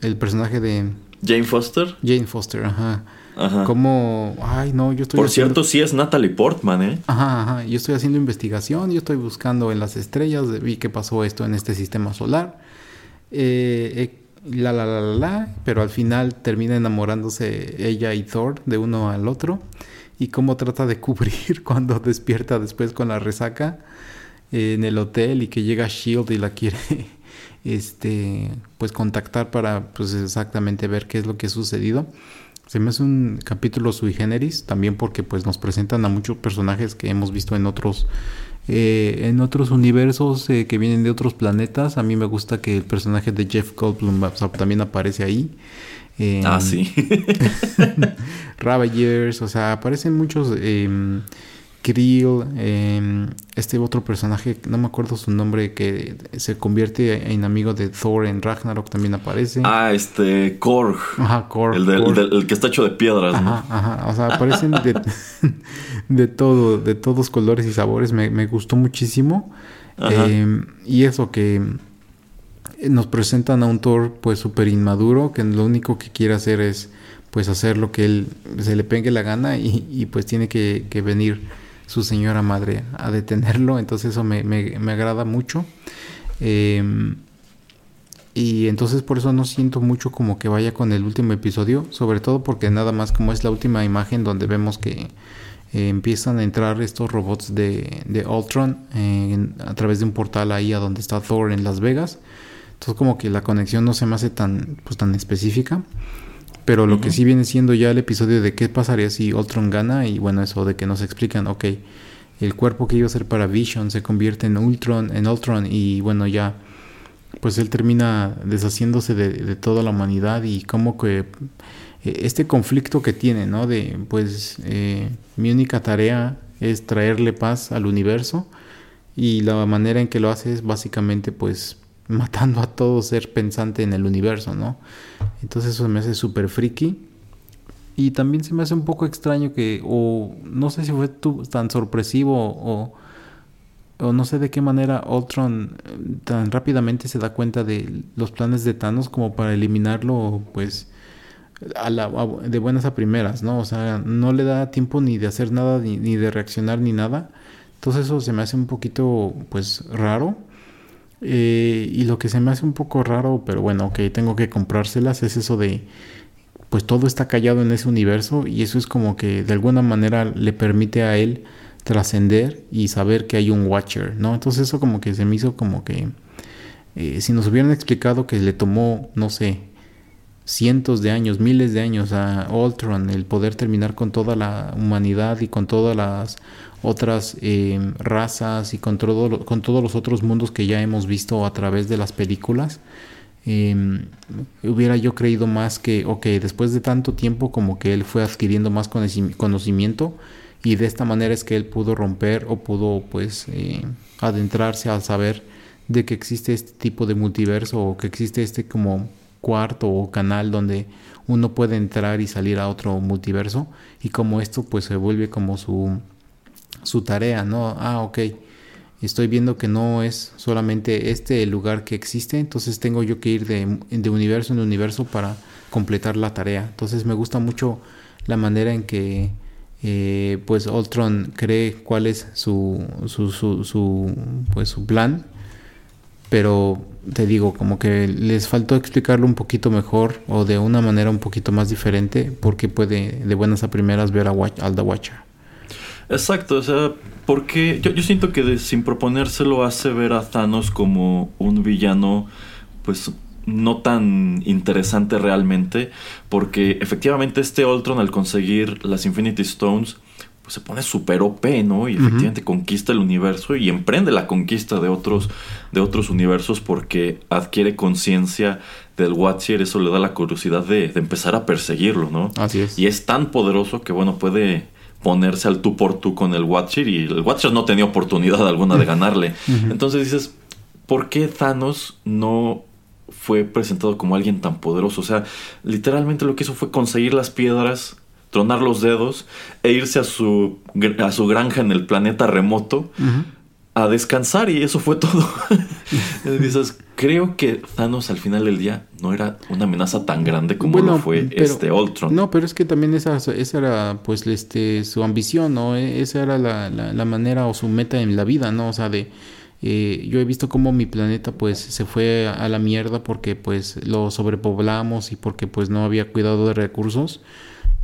el personaje de... Jane Foster. Jane Foster, ajá. Ajá. Como, ay, no, yo estoy. Por cierto, sí es Natalie Portman, ¿eh? Ajá, ajá. Yo estoy haciendo investigación, yo estoy buscando en las estrellas, vi que pasó esto en este sistema solar. Eh, eh, la, la, la, la, la, pero al final termina enamorándose ella y Thor de uno al otro. Y cómo trata de cubrir cuando despierta después con la resaca en el hotel y que llega Shield y la quiere este pues contactar para pues exactamente ver qué es lo que ha sucedido. Se me hace un capítulo sui generis, también porque pues nos presentan a muchos personajes que hemos visto en otros eh, en otros universos eh, que vienen de otros planetas. A mí me gusta que el personaje de Jeff Goldblum también aparece ahí. ah, sí. Ravagers, o sea, aparecen muchos em, Krill, em, este otro personaje, no me acuerdo su nombre, que se convierte en amigo de Thor en Ragnarok, también aparece. Ah, este, Korg. Ajá, Korg. El, que está hecho de piedras, ajá, Ajá, o sea, aparecen de, todo, de todos colores y sabores, me, gustó muchísimo. Em, y eso que nos presentan a un Thor pues súper inmaduro, que lo único que quiere hacer es pues hacer lo que él se le pegue la gana y, pues tiene que, venir su señora madre a detenerlo, entonces eso me, me, agrada mucho. Em, y entonces por eso no siento mucho como que vaya con el último episodio, sobre todo porque nada más como es la última imagen donde vemos que eh, empiezan a entrar estos robots de, de Ultron a través de un portal ahí a donde está Thor en Las Vegas. Entonces como que la conexión no se me hace tan, pues, tan específica. Pero lo que sí viene siendo ya el episodio de qué pasaría si Ultron gana y bueno, eso de que nos explican, ok, el cuerpo que iba a ser para Vision se convierte en Ultron, en Ultron y bueno, ya pues él termina deshaciéndose de, toda la humanidad y como que eh, este conflicto que tiene, ¿no? De pues eh, mi única tarea es traerle paz al universo y la manera en que lo hace es básicamente pues matando a todo ser pensante en el universo, ¿no? Entonces eso me hace súper friki. Y también se me hace un poco extraño que, o no sé si fue tan sorpresivo, o, o no sé de qué manera Ultron eh, tan rápidamente se da cuenta de los planes de Thanos como para eliminarlo, pues, a la, de buenas a primeras, ¿no? O sea, no le da tiempo ni de hacer nada, ni, ni de reaccionar, ni nada. Entonces eso se me hace un poquito, pues, raro. Eh, y lo que se me hace un poco raro, pero bueno, ok, tengo que comprárselas, es eso de, pues todo está callado en ese universo y eso es como que de alguna manera le permite a él trascender y saber que hay un Watcher, ¿no? Entonces eso como que se me hizo como que, eh, si nos hubieran explicado que le tomó, no sé, cientos de años, miles de años a Ultron el poder terminar con toda la humanidad y con todas las otras eh, razas y con, todo, con todos los otros mundos que ya hemos visto a través de las películas. Em, hubiera yo creído más que, ok, después de tanto tiempo como que él fue adquiriendo más conocimiento y de esta manera es que él pudo romper o pudo pues eh, adentrarse al saber de que existe este tipo de multiverso o que existe este como cuarto o canal donde uno puede entrar y salir a otro multiverso y como esto pues se vuelve como su su tarea, ¿no? Ah, ok, estoy viendo que no es solamente este el lugar que existe, entonces tengo yo que ir de, universo en universo para completar la tarea. Entonces me gusta mucho la manera en que eh, pues Ultron cree cuál es su, su, su, pues, su plan, pero te digo, como que les faltó explicarlo un poquito mejor o de una manera un poquito más diferente porque puede de buenas a primeras ver a Watch, al Watcher. Exacto, o sea, porque yo, yo siento que sin proponérselo hace ver a Thanos como un villano, pues no tan interesante realmente, porque efectivamente este Ultron al conseguir las Infinity Stones, pues se pone súper OP, ¿no? Y efectivamente conquista el universo y emprende la conquista de otros, de otros universos porque adquiere conciencia del Watcher, eso le da la curiosidad de, de, empezar a perseguirlo, ¿no? Así es. Y es tan poderoso que, bueno, puede ponerse al tú por tú con el Watcher y el Watcher no tenía oportunidad alguna de ganarle. Entonces dices, ¿por qué Thanos no fue presentado como alguien tan poderoso? O sea, literalmente lo que hizo fue conseguir las piedras, tronar los dedos e irse a su, a su granja en el planeta remoto a descansar y eso fue todo. dices, creo que Thanos al final del día no era una amenaza tan grande como lo fue este Ultron. No, pero es que también esa, esa era pues este su ambición, ¿no? E, esa era la, la, manera o su meta en la vida, ¿no? O sea, de eh, yo he visto cómo mi planeta pues se fue a la mierda porque pues lo sobrepoblamos y porque pues no había cuidado de recursos.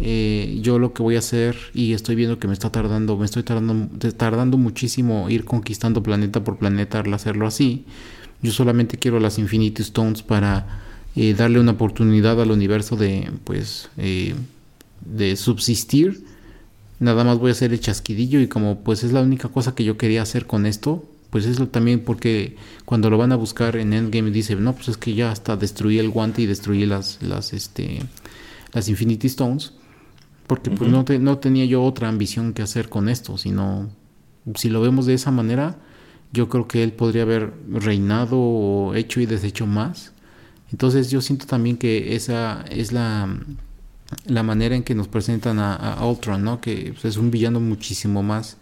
Eh, yo lo que voy a hacer y estoy viendo que me está tardando, me estoy tardando, tardando muchísimo ir conquistando planeta por planeta al hacerlo así. Yo solamente quiero las Infinity Stones para eh, darle una oportunidad al universo de, pues, eh, de subsistir. Nada más voy a hacer el chasquidillo y como pues es la única cosa que yo quería hacer con esto, pues es también porque cuando lo van a buscar en Endgame dice, no, pues es que ya hasta destruí el guante y destruí las, las, este, las Infinity Stones porque pues no, no tenía yo otra ambición que hacer con esto, sino si lo vemos de esa manera, yo creo que él podría haber reinado o hecho y deshecho más. Entonces yo siento también que esa es la, la manera en que nos presentan a, Ultron, ¿no? Que pues, es un villano muchísimo más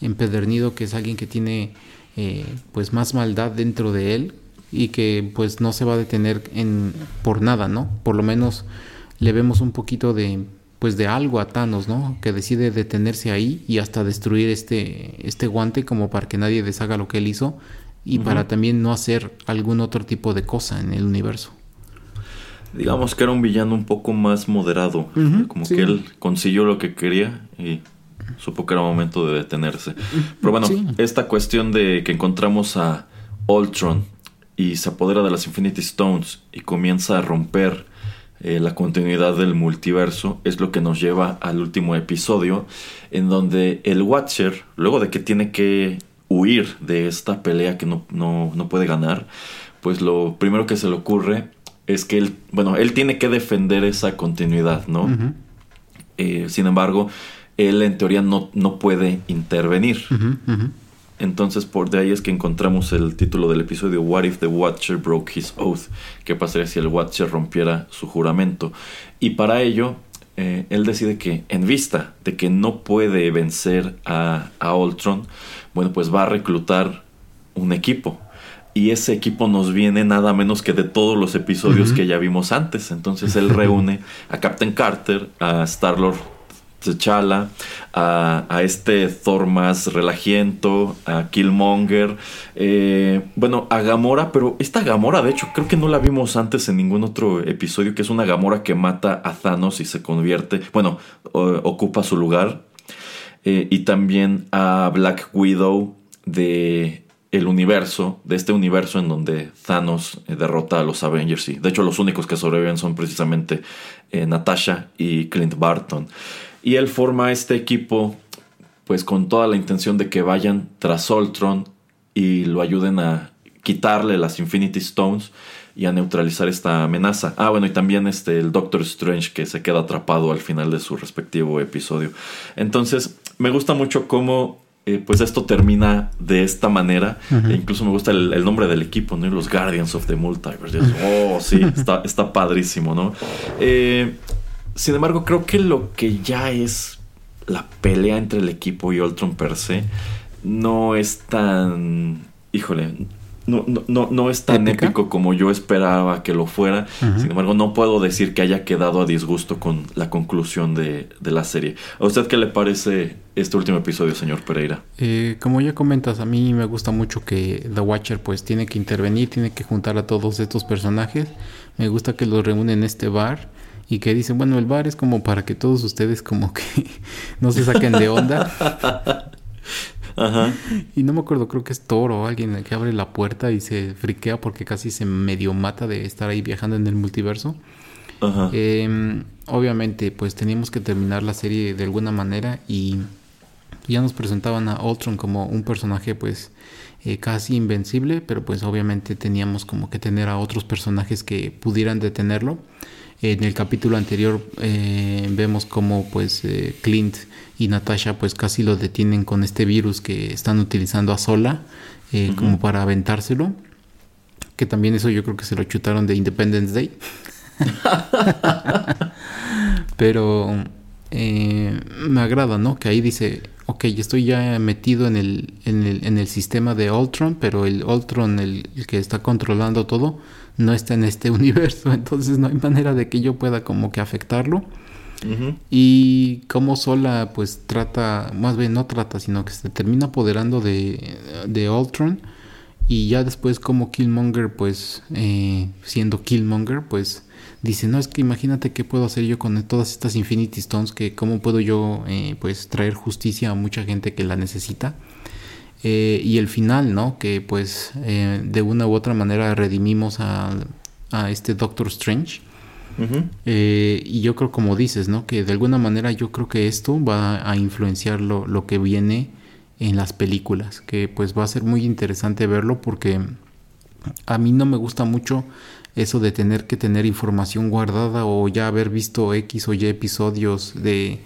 empedernido, que es alguien que tiene eh, pues más maldad dentro de él y que pues no se va a detener en por nada, ¿no? Por lo menos le vemos un poquito de pues de algo a Thanos, ¿no? Que decide detenerse ahí y hasta destruir este este guante como para que nadie deshaga lo que él hizo y para también no hacer algún otro tipo de cosa en el universo. Digamos que era un villano un poco más moderado, como que él consiguió lo que quería y supo que era momento de detenerse. Pero bueno, esta cuestión de que encontramos a Ultron y se apodera de las Infinity Stones y comienza a romper eh, la continuidad del multiverso es lo que nos lleva al último episodio en donde el Watcher, luego de que tiene que huir de esta pelea que no, no puede ganar, pues lo primero que se le ocurre es que él, bueno, él tiene que defender esa continuidad, ¿no? Eh, sin embargo, él en teoría no, no puede intervenir. Entonces, por de ahí es que encontramos el título del episodio What if the Watcher broke his oath? ¿Qué pasaría si el Watcher rompiera su juramento? Y para ello, eh, él decide que, en vista de que no puede vencer a, a Ultron, bueno, pues va a reclutar un equipo y ese equipo nos viene nada menos que de todos los episodios que ya vimos antes. Entonces él reúne a Captain Carter, a Star-Lord T'Challa, a, este Thor más relajiento, a Killmonger, eh, bueno, a Gamora, pero esta Gamora, de hecho, creo que no la vimos antes en ningún otro episodio, que es una Gamora que mata a Thanos y se convierte, bueno, ocupa su lugar. Eh, y también a Black Widow de el universo, de este universo en donde Thanos eh, derrota a los Avengers. Y de hecho los únicos que sobreviven son precisamente Natasha y Clint Barton. Y él forma este equipo pues con toda la intención de que vayan tras Ultron y lo ayuden a quitarle las Infinity Stones y a neutralizar esta amenaza. Ah, bueno, y también este, el Doctor Strange que se queda atrapado al final de su respectivo episodio. Entonces, me gusta mucho cómo eh, pues esto termina de esta manera. e incluso me gusta el, nombre del equipo, ¿no? Los Guardians of the Multiverse. oh, sí, está, está padrísimo, ¿no? Eh, sin embargo, creo que lo que ya es la pelea entre el equipo y Ultron per se no es tan. Híjole, no, no, no, es tan épico como yo esperaba que lo fuera. Sin embargo, no puedo decir que haya quedado a disgusto con la conclusión de, la serie. ¿A usted qué le parece este último episodio, señor Pereira? Eh, como ya comentas, a mí me gusta mucho que The Watcher pues tiene que intervenir, tiene que juntar a todos estos personajes. Me gusta que los reúnen en este bar y que dicen, bueno, el bar es como para que todos ustedes como que no se saquen de onda. Ajá. Y no me acuerdo, creo que es Toro o alguien que abre la puerta y se friquea porque casi se medio mata de estar ahí viajando en el multiverso. Ajá. Em, obviamente, pues teníamos que terminar la serie de alguna manera y ya nos presentaban a Ultron como un personaje pues eh, casi invencible, pero pues obviamente teníamos como que tener a otros personajes que pudieran detenerlo. En el capítulo anterior eh, vemos como pues eh, Clint y Natasha pues casi lo detienen con este virus que están utilizando a sola eh, como para aventárselo. Que también eso yo creo que se lo chutaron de Independence Day. Pero me agrada, ¿no? Que ahí dice, ok, estoy ya metido en el, en el, en el sistema de Ultron, pero el Ultron, el que está controlando todo, no está en este universo, entonces no hay manera de que yo pueda como que afectarlo. Y como sola pues trata, más bien no trata, sino que se termina apoderando de, de Ultron. Y ya después como Killmonger pues eh, siendo Killmonger pues dice, no es que imagínate qué puedo hacer yo con todas estas Infinity Stones, que cómo puedo yo eh, pues traer justicia a mucha gente que la necesita. Eh, y el final, ¿no? Que pues eh, de una u otra manera redimimos a, a este Doctor Strange. Eh, y yo creo, como dices, ¿no? Que de alguna manera yo creo que esto va a influenciar lo, lo, que viene en las películas. Que pues va a ser muy interesante verlo porque a mí no me gusta mucho eso de tener que tener información guardada o ya haber visto X o Y episodios de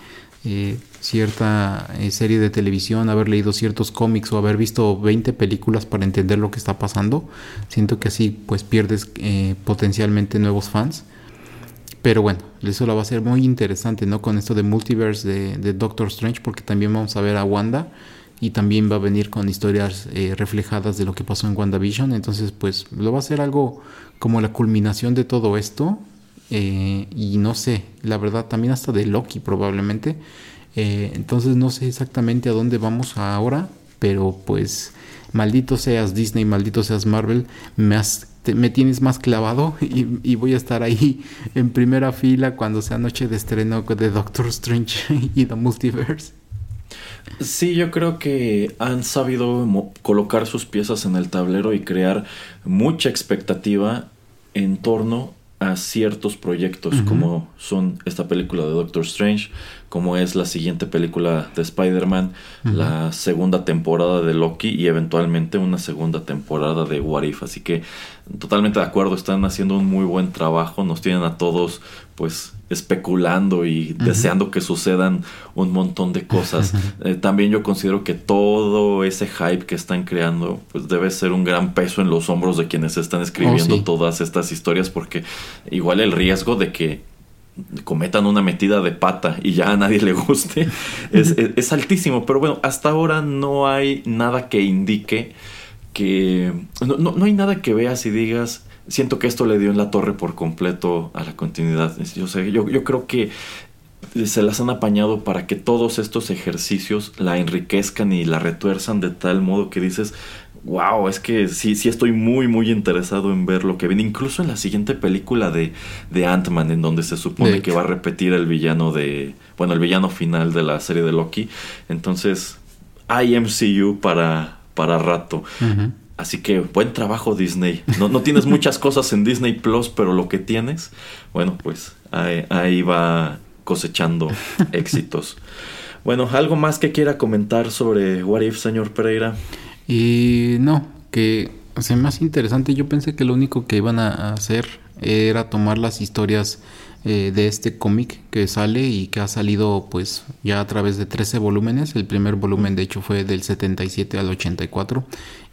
eh, cierta eh, serie de televisión, haber leído ciertos cómics o haber visto 20 películas para entender lo que está pasando. Siento que así pues pierdes eh, potencialmente nuevos fans. Pero bueno, eso lo va a ser muy interesante, ¿no? Con esto de multiverse de, Doctor Strange, porque también vamos a ver a Wanda y también va a venir con historias eh, reflejadas de lo que pasó en WandaVision. Entonces, pues lo va a ser algo como la culminación de todo esto. Eh, y no sé, la verdad, también hasta de Loki probablemente. Eh, entonces no sé exactamente a dónde vamos ahora, pero pues maldito seas Disney, maldito seas Marvel, me, me tienes más clavado y, y, voy a estar ahí en primera fila cuando sea noche de estreno de Doctor Strange y The Multiverse. Sí, yo creo que han sabido colocar sus piezas en el tablero y crear mucha expectativa en torno a ciertos proyectos como son esta película de Doctor Strange, como es la siguiente película de Spider-Man, la segunda temporada de Loki y eventualmente una segunda temporada de What If. Así que totalmente de acuerdo, están haciendo un muy buen trabajo, nos tienen a todos pues especulando y deseando que sucedan un montón de cosas. Eh, también yo considero que todo ese hype que están creando pues debe ser un gran peso en los hombros de quienes están escribiendo oh, todas estas historias porque igual el riesgo de que cometan una metida de pata y ya a nadie le guste es, altísimo. Pero bueno, hasta ahora no hay nada que indique que... No, no, hay nada que veas y digas, siento que esto le dio en la torre por completo a la continuidad. Yo, sé, yo, yo creo que se las han apañado para que todos estos ejercicios la enriquezcan y la retuerzan de tal modo que dices, wow, es que sí, sí estoy muy, muy interesado en ver lo que viene. Incluso en la siguiente película de, de Ant-Man, en donde se supone que va a repetir el villano de. Bueno, el villano final de la serie de Loki. Entonces, hay MCU para, para rato. Así que buen trabajo Disney. No, no tienes muchas cosas en Disney Plus, pero lo que tienes, bueno, pues ahí, ahí va cosechando éxitos. Bueno, ¿algo más que quiera comentar sobre What If, señor Pereira? Y no, que o sea, más interesante, yo pensé que lo único que iban a hacer era tomar las historias eh, de este cómic que sale y que ha salido pues ya a través de 13 volúmenes. El primer volumen de hecho fue del 77 al 84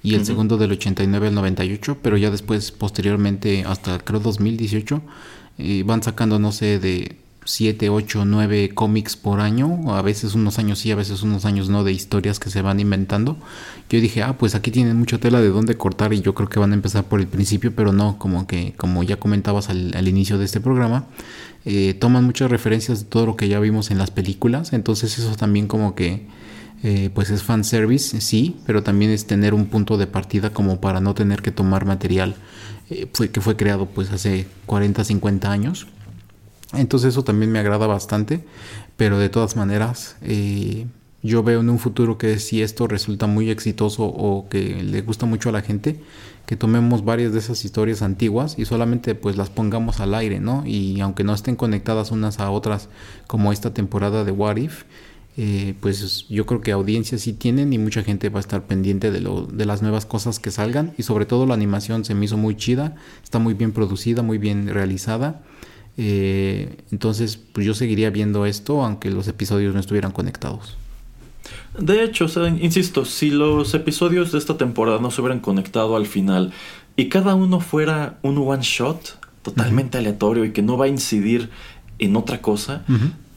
y el segundo del 89 al 98, pero ya después posteriormente hasta creo 2018 eh, van sacando no sé de 7, 8, 9 cómics por año, a veces unos años sí, a veces unos años no, de historias que se van inventando. Yo dije, ah, pues aquí tienen mucha tela de dónde cortar y yo creo que van a empezar por el principio, pero no, como que, como ya comentabas al, inicio de este programa, eh, toman muchas referencias de todo lo que ya vimos en las películas, entonces eso también como que... Eh, pues es fanservice, sí, pero también es tener un punto de partida como para no tener que tomar material eh, que fue creado pues hace 40, 50 años entonces eso también me agrada bastante, pero de todas maneras eh, yo veo en un futuro que si esto resulta muy exitoso o que le gusta mucho a la gente, que tomemos varias de esas historias antiguas y solamente pues las pongamos al aire, ¿no? Y aunque no estén conectadas unas a otras como esta temporada de What If, eh, pues yo creo que audiencias sí tienen y mucha gente va a estar pendiente de, lo, de las nuevas cosas que salgan y sobre todo la animación se me hizo muy chida, está muy bien producida, muy bien realizada eh, entonces, pues yo seguiría viendo esto aunque los episodios no estuvieran conectados. De hecho, insisto, si los episodios de esta temporada no se hubieran conectado al final y cada uno fuera un one shot totalmente aleatorio y que no va a incidir en otra cosa,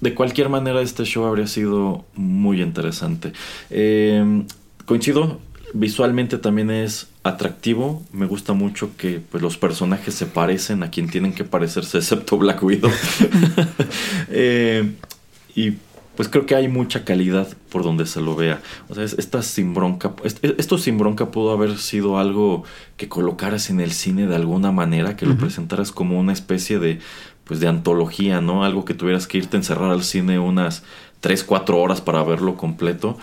de cualquier manera este show habría sido muy interesante. Eh, coincido, visualmente también es atractivo. Me gusta mucho que pues, los personajes se parecen a quien tienen que parecerse, excepto Black Widow. Eh, y pues creo que hay mucha calidad por donde se lo vea. O sea, esta sin bronca, esto sin bronca pudo haber sido algo que colocaras en el cine de alguna manera, que lo presentaras como una especie de pues de antología, ¿no? Algo que tuvieras que irte a encerrar al cine unas 3, 4 horas para verlo completo,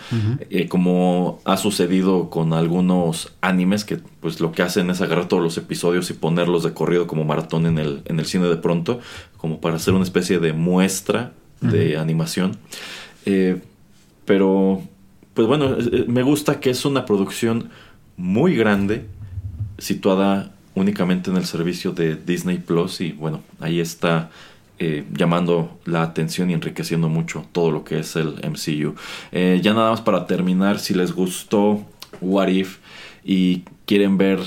eh, como ha sucedido con algunos animes que pues lo que hacen es agarrar todos los episodios y ponerlos de corrido como maratón en el, en el cine de pronto, como para hacer una especie de muestra de animación. Eh, pero, pues bueno, eh, me gusta que es una producción muy grande, situada únicamente en el servicio de Disney Plus y bueno, ahí está eh, llamando la atención y enriqueciendo mucho todo lo que es el MCU. Eh, ya nada más para terminar, si les gustó What If y quieren ver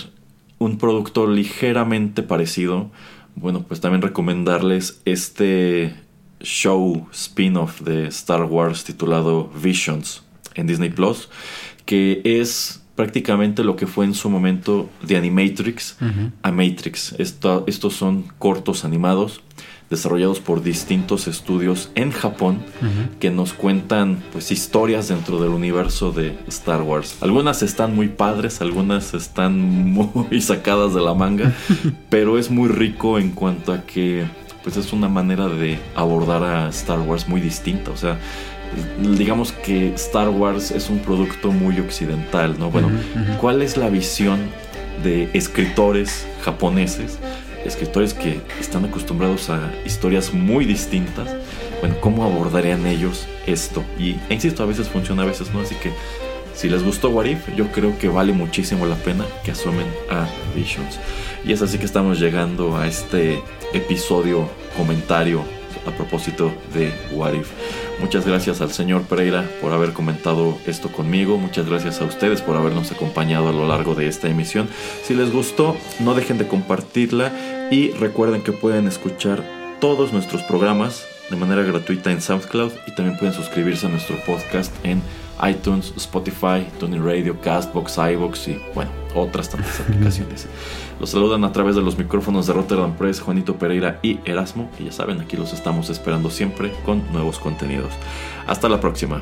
un producto ligeramente parecido, bueno, pues también recomendarles este show spin-off de Star Wars titulado Visions en Disney Plus que es prácticamente lo que fue en su momento de Animatrix a Matrix. estos son cortos animados desarrollados por distintos estudios en Japón que nos cuentan pues historias dentro del universo de Star Wars. Algunas están muy padres, algunas están muy sacadas de la manga, pero es muy rico en cuanto a que pues es una manera de abordar a Star Wars muy distinta, o sea, digamos que Star Wars es un producto muy occidental, ¿no? Bueno, ¿cuál es la visión de escritores japoneses escritores que están acostumbrados a historias muy distintas, bueno, ¿cómo abordarían ellos esto? Y e insisto, a veces funciona, a veces no, así que si les gustó Warif, yo creo que vale muchísimo la pena que asomen a Visions. Y es así que estamos llegando a este episodio comentario a propósito de Warif. Muchas gracias al señor Pereira por haber comentado esto conmigo. Muchas gracias a ustedes por habernos acompañado a lo largo de esta emisión. Si les gustó, no dejen de compartirla y recuerden que pueden escuchar todos nuestros programas de manera gratuita en SoundCloud y también pueden suscribirse a nuestro podcast en iTunes, Spotify, Tony Radio, Castbox, iBox y bueno, otras tantas aplicaciones. Los saludan a través de los micrófonos de Rotterdam Press, Juanito Pereira y Erasmo. Y ya saben, aquí los estamos esperando siempre con nuevos contenidos. Hasta la próxima.